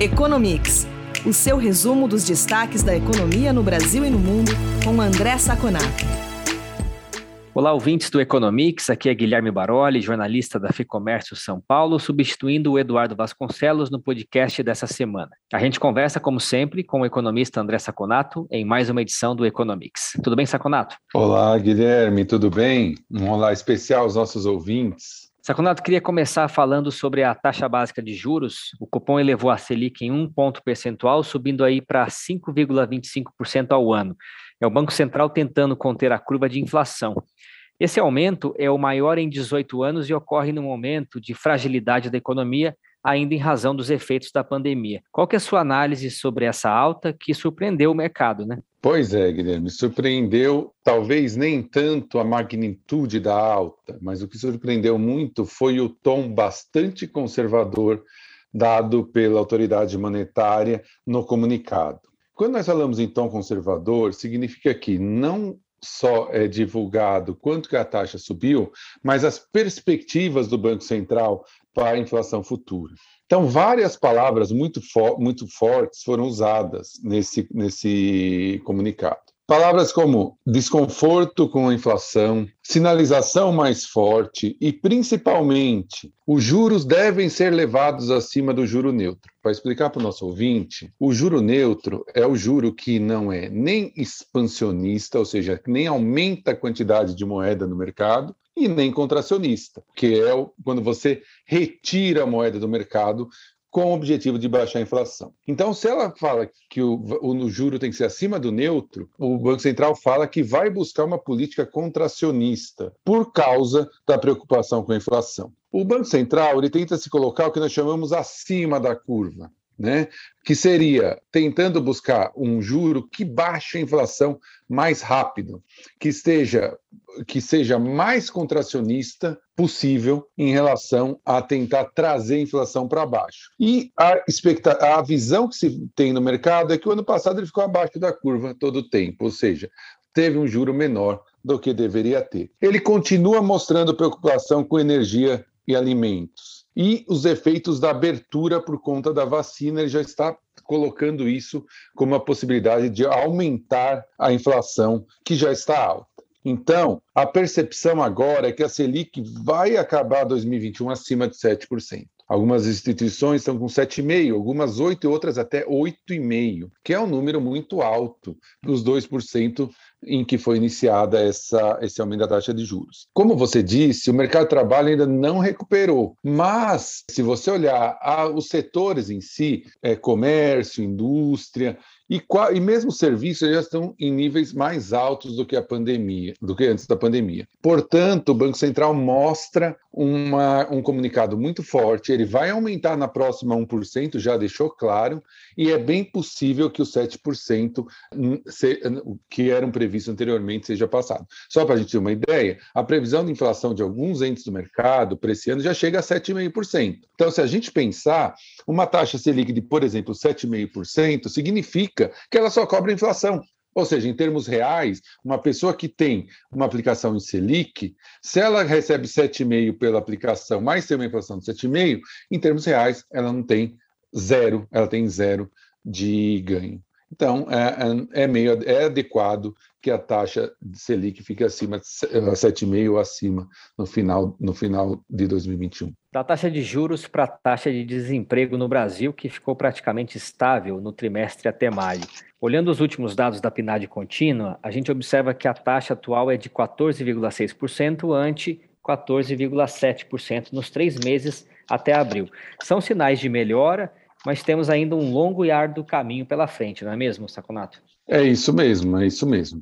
Economics, o seu resumo dos destaques da economia no Brasil e no mundo, com André Saconato. Olá, ouvintes do Economics, aqui é Guilherme Baroli, jornalista da Ficomércio São Paulo, substituindo o Eduardo Vasconcelos no podcast dessa semana. A gente conversa, como sempre, com o economista André Saconato em mais uma edição do Economics. Tudo bem, Saconato? Olá, Guilherme, tudo bem? Um olá especial aos nossos ouvintes. Saconato, queria começar falando sobre a taxa básica de juros. O Copom elevou a Selic em um ponto percentual, subindo aí para 5,25% ao ano. É o Banco Central tentando conter a curva de inflação. Esse aumento é o maior em 18 anos e ocorre no momento de fragilidade da economia, ainda em razão dos efeitos da pandemia. Qual que é a sua análise sobre essa alta que surpreendeu o mercado, né? Pois é, Guilherme, surpreendeu talvez nem tanto a magnitude da alta, mas o que surpreendeu muito foi o tom bastante conservador dado pela autoridade monetária no comunicado. Quando nós falamos em tom conservador, significa que não só é divulgado quanto que a taxa subiu, mas as perspectivas do Banco Central para a inflação futura. Então, várias palavras muito, fo muito fortes foram usadas nesse, nesse comunicado. Palavras como desconforto com a inflação, sinalização mais forte e, principalmente, os juros devem ser levados acima do juro neutro. Para explicar para o nosso ouvinte, o juro neutro é o juro que não é nem expansionista, ou seja, nem aumenta a quantidade de moeda no mercado, e nem contracionista, que é quando você retira a moeda do mercado com o objetivo de baixar a inflação. Então, se ela fala que o, o, juro tem que ser acima do neutro, o Banco Central fala que vai buscar uma política contracionista por causa da preocupação com a inflação. O Banco Central ele tenta se colocar o que nós chamamos acima da curva né? que seria tentando buscar um juro que baixe a inflação mais rápido, que esteja que seja mais contracionista possível em relação a tentar trazer a inflação para baixo. E a, a visão que se tem no mercado é que o ano passado ele ficou abaixo da curva todo o tempo, ou seja, teve um juro menor do que deveria ter. Ele continua mostrando preocupação com energia e alimentos e os efeitos da abertura por conta da vacina, ele já está colocando isso como uma possibilidade de aumentar a inflação, que já está alta. Então, a percepção agora é que a Selic vai acabar 2021 acima de 7%. Algumas instituições estão com 7,5%, algumas 8% e outras até 8,5%, que é um número muito alto dos 2% em que foi iniciada essa, esse aumento da taxa de juros. Como você disse, o mercado de trabalho ainda não recuperou, mas se você olhar a, os setores em si, é, comércio, indústria, e, e mesmo serviços já estão em níveis mais altos do que a pandemia, do que antes da pandemia. Portanto, o Banco Central mostra uma, um comunicado muito forte, ele vai aumentar na próxima 1%, já deixou claro, e é bem possível que os 7% se, que eram previstos anteriormente seja passado. Só para a gente ter uma ideia, a previsão de inflação de alguns entes do mercado para esse ano já chega a 7,5%. Então, se a gente pensar, uma taxa Selic de, por exemplo, 7,5% significa que ela só cobra inflação. Ou seja, em termos reais, uma pessoa que tem uma aplicação em Selic, se ela recebe 7,5 pela aplicação, mais tem uma inflação de 7,5, em termos reais, ela não tem zero, ela tem zero de ganho. Então, é, é, é meio é adequado que a taxa de Selic fique acima de 7,5 ou acima no final, no final de 2021. Da taxa de juros para a taxa de desemprego no Brasil, que ficou praticamente estável no trimestre até maio. Olhando os últimos dados da PNAD contínua, a gente observa que a taxa atual é de 14,6% ante 14,7% nos três meses até abril. São sinais de melhora mas temos ainda um longo e árduo caminho pela frente, não é mesmo, Saconato? É isso mesmo, é isso mesmo.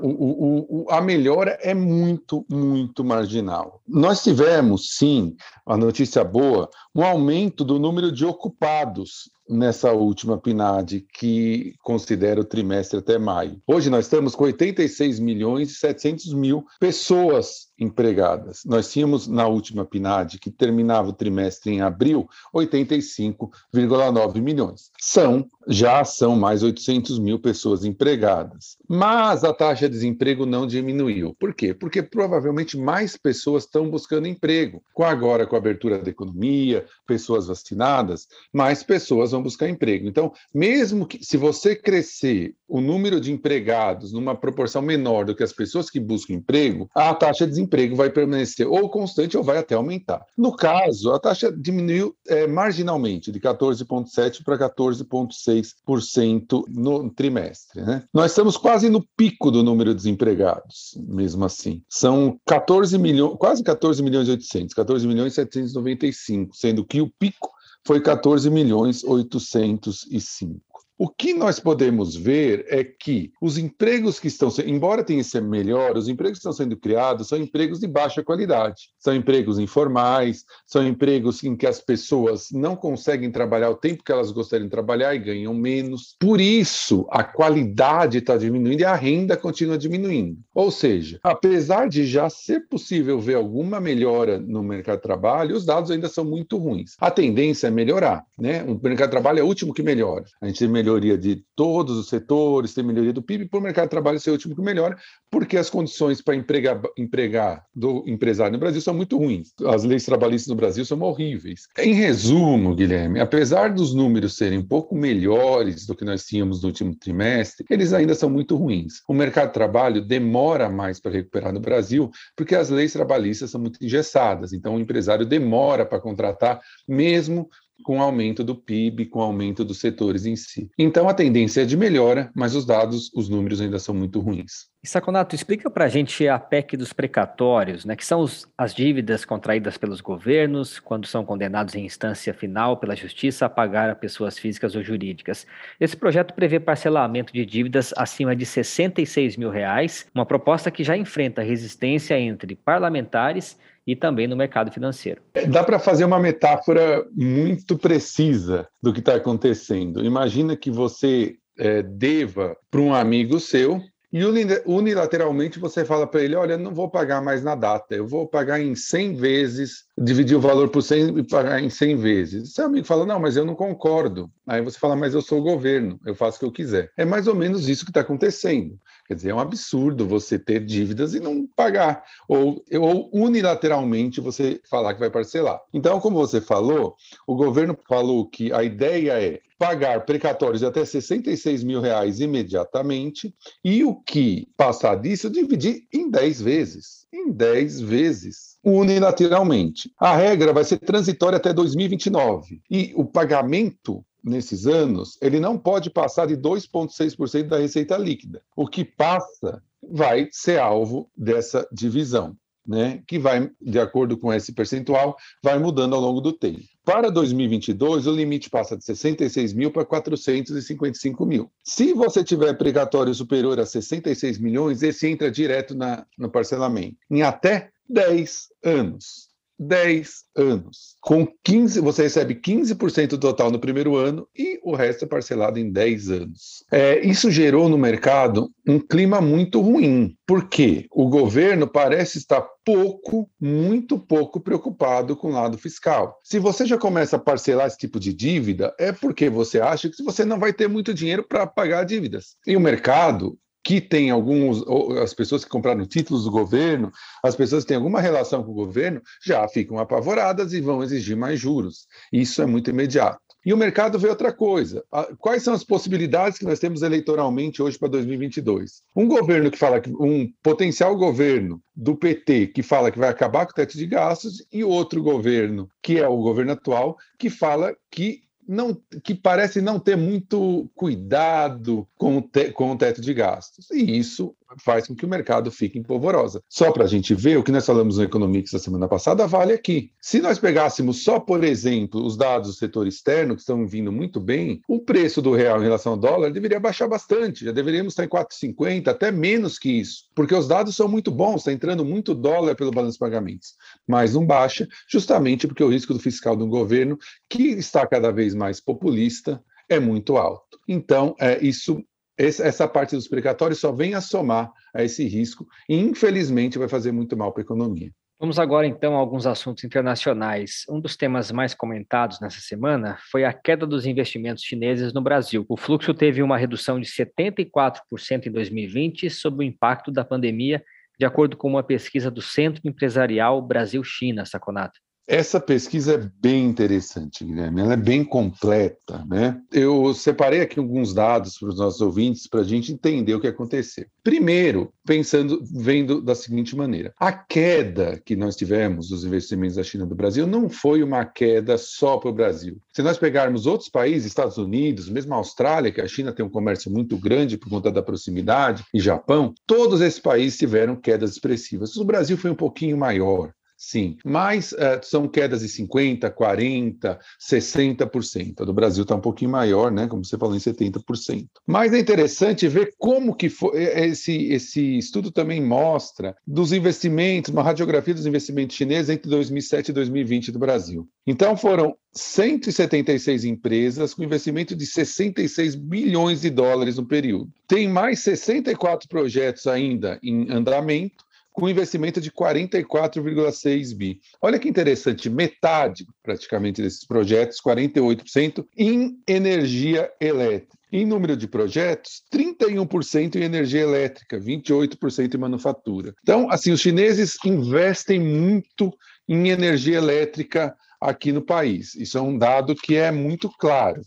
O, o, o, a melhora é muito, muito marginal. Nós tivemos, sim, a notícia boa, um aumento do número de ocupados nessa última PNAD, que considera o trimestre até maio. Hoje nós estamos com 86 milhões e 700 mil pessoas empregadas. Nós tínhamos na última PNAD, que terminava o trimestre em abril, 85,9 milhões. São, já são mais 800 mil pessoas empregadas. Mas a taxa de desemprego não diminuiu. Por quê? Porque provavelmente mais pessoas estão buscando emprego. Com agora, com a abertura da economia, pessoas vacinadas, mais pessoas vão vão buscar emprego. Então, mesmo que se você crescer o número de empregados numa proporção menor do que as pessoas que buscam emprego, a taxa de desemprego vai permanecer ou constante ou vai até aumentar. No caso, a taxa diminuiu é, marginalmente, de 14,7% para 14,6% no trimestre. Né? Nós estamos quase no pico do número de desempregados, mesmo assim. São 14 milhões, quase 14 milhões e 800, 14 milhões e 795, sendo que o pico foi 14 milhões 805. O que nós podemos ver é que os empregos que estão, embora tenha sido melhor, os empregos que estão sendo criados são empregos de baixa qualidade. São empregos informais, são empregos em que as pessoas não conseguem trabalhar o tempo que elas gostariam de trabalhar e ganham menos. Por isso, a qualidade está diminuindo e a renda continua diminuindo. Ou seja, apesar de já ser possível ver alguma melhora no mercado de trabalho, os dados ainda são muito ruins. A tendência é melhorar, né? O mercado de trabalho é o último que melhora. A gente melhora melhoria de todos os setores, tem melhoria do PIB, para o mercado de trabalho ser o último que melhora, porque as condições para empregar, empregar do empresário no Brasil são muito ruins. As leis trabalhistas no Brasil são horríveis. Em resumo, Guilherme, apesar dos números serem um pouco melhores do que nós tínhamos no último trimestre, eles ainda são muito ruins. O mercado de trabalho demora mais para recuperar no Brasil, porque as leis trabalhistas são muito engessadas. Então, o empresário demora para contratar, mesmo com o aumento do PIB, com o aumento dos setores em si. Então a tendência é de melhora, mas os dados, os números ainda são muito ruins. E Saconato, explica para a gente a PEC dos precatórios, né, que são os, as dívidas contraídas pelos governos quando são condenados em instância final pela justiça a pagar a pessoas físicas ou jurídicas. Esse projeto prevê parcelamento de dívidas acima de 66 mil reais, uma proposta que já enfrenta resistência entre parlamentares e também no mercado financeiro. É, dá para fazer uma metáfora muito precisa do que está acontecendo. Imagina que você é, deva para um amigo seu e unilateralmente você fala para ele: olha, não vou pagar mais na data, eu vou pagar em 100 vezes, dividir o valor por 100 e pagar em 100 vezes. Seu amigo fala: não, mas eu não concordo. Aí você fala: mas eu sou o governo, eu faço o que eu quiser. É mais ou menos isso que está acontecendo. Quer dizer, é um absurdo você ter dívidas e não pagar, ou, ou unilateralmente você falar que vai parcelar. Então, como você falou, o governo falou que a ideia é pagar precatórios de até 66 mil reais imediatamente e o que passar disso dividir em 10 vezes. Em 10 vezes, unilateralmente. A regra vai ser transitória até 2029 e o pagamento nesses anos, ele não pode passar de 2,6% da receita líquida. O que passa vai ser alvo dessa divisão né, que vai, de acordo com esse percentual, vai mudando ao longo do tempo. Para 2022, o limite passa de 66 mil para 455 mil. Se você tiver precatório superior a 66 milhões, esse entra direto na, no parcelamento, em até 10 anos. 10 anos. Com 15, você recebe 15% do total no primeiro ano e o resto é parcelado em 10 anos. É, isso gerou no mercado um clima muito ruim, porque o governo parece estar pouco, muito pouco preocupado com o lado fiscal. Se você já começa a parcelar esse tipo de dívida, é porque você acha que você não vai ter muito dinheiro para pagar dívidas. E o mercado que tem alguns, as pessoas que compraram títulos do governo, as pessoas que têm alguma relação com o governo, já ficam apavoradas e vão exigir mais juros. Isso é muito imediato. E o mercado vê outra coisa. Quais são as possibilidades que nós temos eleitoralmente hoje para 2022? Um governo que fala que um potencial governo do PT que fala que vai acabar com o teto de gastos e outro governo, que é o governo atual, que fala que não, que parece não ter muito cuidado com o, te, com o teto de gastos. E isso faz com que o mercado fique em polvorosa. Só para a gente ver, o que nós falamos no Economics da semana passada vale aqui. Se nós pegássemos só, por exemplo, os dados do setor externo, que estão vindo muito bem, o preço do real em relação ao dólar deveria baixar bastante. Já deveríamos estar em 4,50, até menos que isso, porque os dados são muito bons, está entrando muito dólar pelo balanço de pagamentos. Mas não baixa, justamente porque o risco do fiscal do governo, que está cada vez mais populista, é muito alto. Então, é, isso essa parte dos precatórios só vem a somar a esse risco e, infelizmente, vai fazer muito mal para a economia. Vamos agora, então, a alguns assuntos internacionais. Um dos temas mais comentados nessa semana foi a queda dos investimentos chineses no Brasil. O fluxo teve uma redução de 74% em 2020 sob o impacto da pandemia, de acordo com uma pesquisa do Centro Empresarial Brasil-China, Saconato. Essa pesquisa é bem interessante, Guilherme, ela é bem completa. Né? Eu separei aqui alguns dados para os nossos ouvintes para a gente entender o que aconteceu. Primeiro, pensando, vendo da seguinte maneira: a queda que nós tivemos dos investimentos da China do Brasil não foi uma queda só para o Brasil. Se nós pegarmos outros países, Estados Unidos, mesmo a Austrália, que a China tem um comércio muito grande por conta da proximidade, e Japão, todos esses países tiveram quedas expressivas. O Brasil foi um pouquinho maior. Sim, mas uh, são quedas de 50%, 40%, 60%. A do Brasil está um pouquinho maior, né? Como você falou, em 70%. Mas é interessante ver como que foi, esse, esse estudo também mostra dos investimentos, uma radiografia dos investimentos chineses entre 2007 e 2020 do Brasil. Então foram 176 empresas com investimento de 66 bilhões de dólares no período. Tem mais 64 projetos ainda em andamento com investimento de 44,6 bi. Olha que interessante, metade praticamente desses projetos, 48%, em energia elétrica. Em número de projetos, 31% em energia elétrica, 28% em manufatura. Então, assim, os chineses investem muito em energia elétrica aqui no país. Isso é um dado que é muito claro.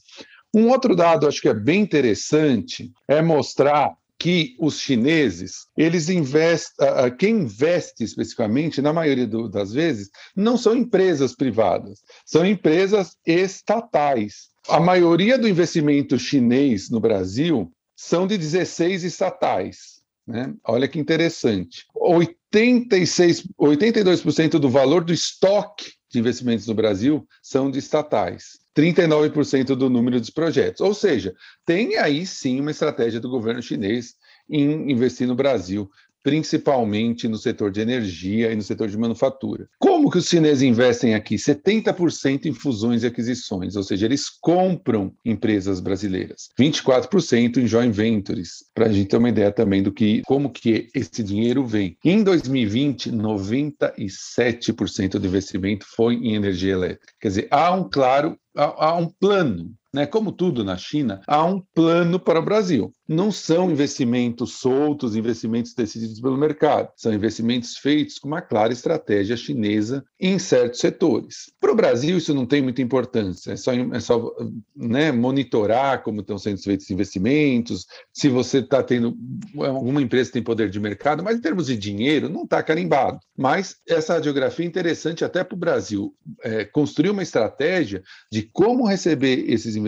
Um outro dado, acho que é bem interessante, é mostrar que os chineses, eles investem, quem investe especificamente, na maioria do, das vezes, não são empresas privadas, são empresas estatais. A maioria do investimento chinês no Brasil são de 16 estatais. Né? Olha que interessante. 86, 82% do valor do estoque de investimentos no Brasil são de estatais. 39% do número de projetos. Ou seja, tem aí sim uma estratégia do governo chinês em investir no Brasil principalmente no setor de energia e no setor de manufatura. Como que os chineses investem aqui? 70% em fusões e aquisições, ou seja, eles compram empresas brasileiras. 24% em joint ventures, para a gente ter uma ideia também do que como que esse dinheiro vem. Em 2020, 97% do investimento foi em energia elétrica. Quer dizer, há um claro há, há um plano né? Como tudo na China, há um plano para o Brasil. Não são investimentos soltos, investimentos decididos pelo mercado. São investimentos feitos com uma clara estratégia chinesa em certos setores. Para o Brasil, isso não tem muita importância. É só, é só né, monitorar como estão sendo feitos investimentos, se você está tendo. Alguma empresa tem poder de mercado, mas em termos de dinheiro, não está carimbado. Mas essa radiografia é interessante até para o Brasil é, construir uma estratégia de como receber esses investimentos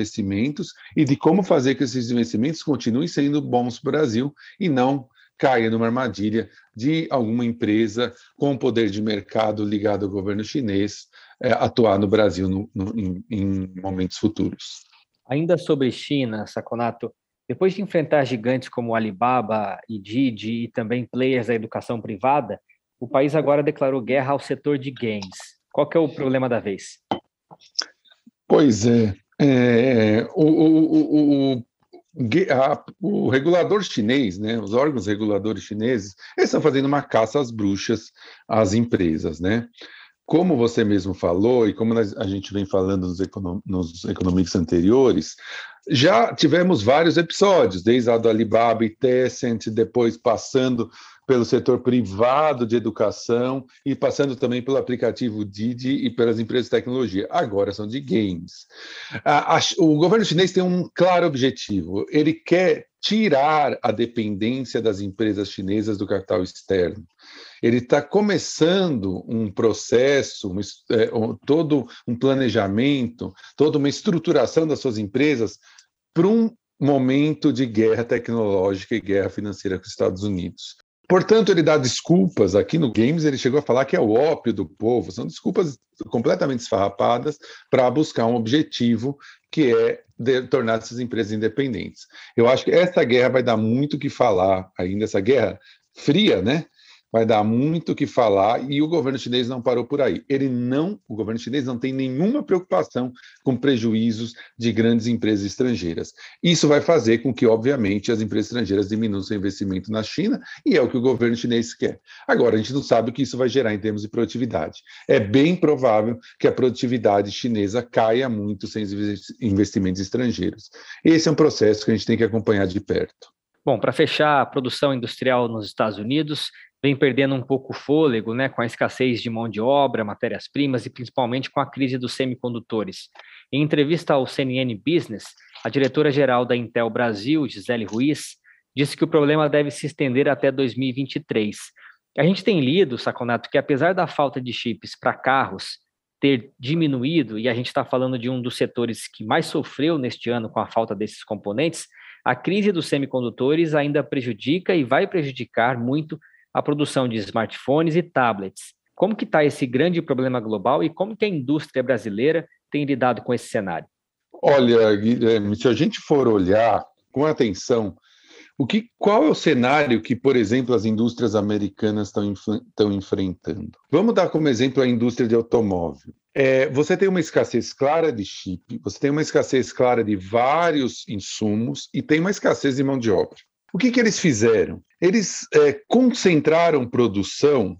e de como fazer que esses investimentos continuem sendo bons para o Brasil e não caia numa armadilha de alguma empresa com poder de mercado ligado ao governo chinês é, atuar no Brasil no, no, em, em momentos futuros. Ainda sobre China, Saconato, depois de enfrentar gigantes como Alibaba e Didi e também players da educação privada, o país agora declarou guerra ao setor de games. Qual que é o problema da vez? Pois é, é, o, o, o, a, o, regulador chinês, né, os órgãos reguladores chineses, eles estão fazendo uma caça às bruxas às empresas, né? Como você mesmo falou, e como a gente vem falando nos, econom, nos anteriores, já tivemos vários episódios, desde a do Alibaba e Tencent, depois passando pelo setor privado de educação e passando também pelo aplicativo Didi e pelas empresas de tecnologia. Agora são de games. O governo chinês tem um claro objetivo: ele quer tirar a dependência das empresas chinesas do capital externo. Ele está começando um processo, um, é, um, todo um planejamento, toda uma estruturação das suas empresas para um momento de guerra tecnológica e guerra financeira com os Estados Unidos. Portanto, ele dá desculpas. Aqui no Games, ele chegou a falar que é o ópio do povo. São desculpas completamente esfarrapadas para buscar um objetivo que é tornar essas empresas independentes. Eu acho que essa guerra vai dar muito o que falar ainda, essa guerra fria, né? Vai dar muito o que falar e o governo chinês não parou por aí. Ele não, o governo chinês não tem nenhuma preocupação com prejuízos de grandes empresas estrangeiras. Isso vai fazer com que, obviamente, as empresas estrangeiras diminuam seu investimento na China e é o que o governo chinês quer. Agora, a gente não sabe o que isso vai gerar em termos de produtividade. É bem provável que a produtividade chinesa caia muito sem investimentos estrangeiros. Esse é um processo que a gente tem que acompanhar de perto. Bom, para fechar a produção industrial nos Estados Unidos, vem perdendo um pouco o fôlego, né, com a escassez de mão de obra, matérias-primas e principalmente com a crise dos semicondutores. Em entrevista ao CNN Business, a diretora-geral da Intel Brasil, Gisele Ruiz, disse que o problema deve se estender até 2023. A gente tem lido, Saconato, que apesar da falta de chips para carros ter diminuído, e a gente está falando de um dos setores que mais sofreu neste ano com a falta desses componentes, a crise dos semicondutores ainda prejudica e vai prejudicar muito a produção de smartphones e tablets. Como que está esse grande problema global e como que a indústria brasileira tem lidado com esse cenário? Olha, Guilherme, se a gente for olhar com atenção o que, qual é o cenário que, por exemplo, as indústrias americanas estão enfrentando? Vamos dar como exemplo a indústria de automóvel. É, você tem uma escassez clara de chip, você tem uma escassez clara de vários insumos e tem uma escassez de mão de obra. O que, que eles fizeram? Eles é, concentraram produção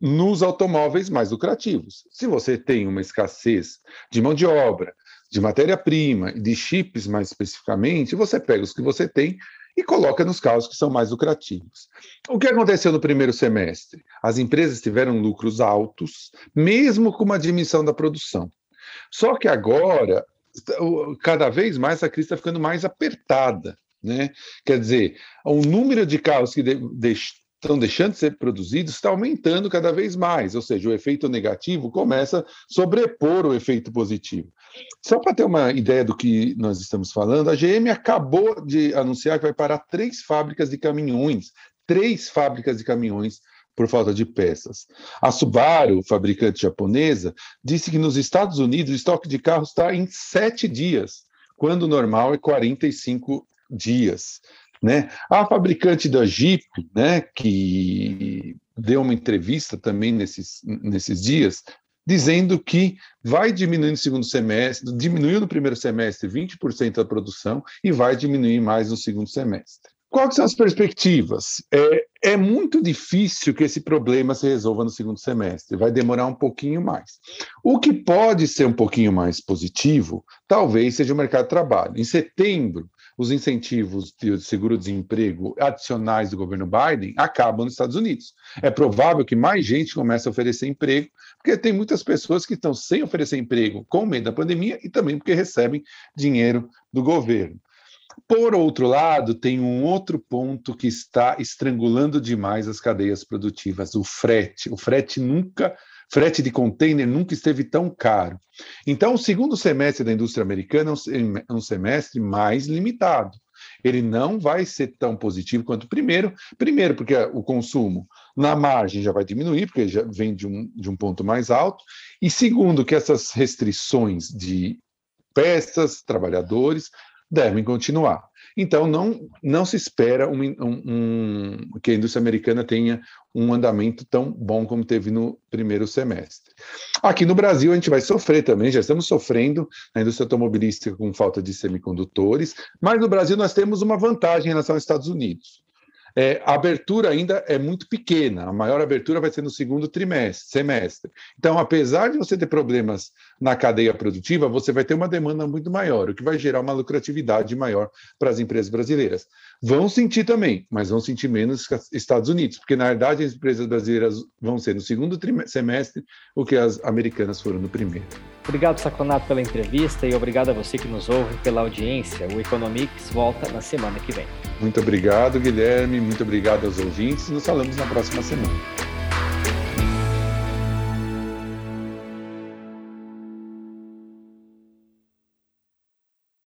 nos automóveis mais lucrativos. Se você tem uma escassez de mão de obra, de matéria-prima de chips mais especificamente, você pega os que você tem e coloca nos carros que são mais lucrativos. O que aconteceu no primeiro semestre? As empresas tiveram lucros altos, mesmo com uma diminuição da produção. Só que agora, cada vez mais a crise está ficando mais apertada. Né? Quer dizer, o número de carros que de, de, estão deixando de ser produzidos está aumentando cada vez mais, ou seja, o efeito negativo começa a sobrepor o efeito positivo. Só para ter uma ideia do que nós estamos falando, a GM acabou de anunciar que vai parar três fábricas de caminhões, três fábricas de caminhões por falta de peças. A Subaru, fabricante japonesa, disse que nos Estados Unidos o estoque de carros está em sete dias, quando o normal é 45 dias. Né? A fabricante da Jeep, né, que deu uma entrevista também nesses, nesses dias, dizendo que vai diminuir no segundo semestre, diminuiu no primeiro semestre 20% da produção e vai diminuir mais no segundo semestre. Quais são as perspectivas? É, é muito difícil que esse problema se resolva no segundo semestre, vai demorar um pouquinho mais. O que pode ser um pouquinho mais positivo, talvez seja o mercado de trabalho. Em setembro, os incentivos de seguro-desemprego adicionais do governo Biden acabam nos Estados Unidos. É provável que mais gente comece a oferecer emprego, porque tem muitas pessoas que estão sem oferecer emprego com medo da pandemia e também porque recebem dinheiro do governo. Por outro lado, tem um outro ponto que está estrangulando demais as cadeias produtivas: o frete. O frete nunca Frete de container nunca esteve tão caro. Então, o segundo semestre da indústria americana é um semestre mais limitado. Ele não vai ser tão positivo quanto o primeiro. Primeiro, porque o consumo na margem já vai diminuir, porque já vem de um, de um ponto mais alto. E segundo, que essas restrições de peças, trabalhadores, devem continuar. Então, não, não se espera um, um, que a indústria americana tenha um andamento tão bom como teve no primeiro semestre. Aqui no Brasil, a gente vai sofrer também, já estamos sofrendo na indústria automobilística com falta de semicondutores, mas no Brasil nós temos uma vantagem em relação aos Estados Unidos. É, a abertura ainda é muito pequena, a maior abertura vai ser no segundo trimestre, semestre. Então, apesar de você ter problemas na cadeia produtiva, você vai ter uma demanda muito maior, o que vai gerar uma lucratividade maior para as empresas brasileiras. Vão sentir também, mas vão sentir menos que os Estados Unidos, porque na verdade as empresas brasileiras vão ser no segundo semestre o que as americanas foram no primeiro. Obrigado, Saconato, pela entrevista e obrigado a você que nos ouve pela audiência. O Economics volta na semana que vem. Muito obrigado, Guilherme. Muito obrigado aos ouvintes. Nos falamos na próxima semana.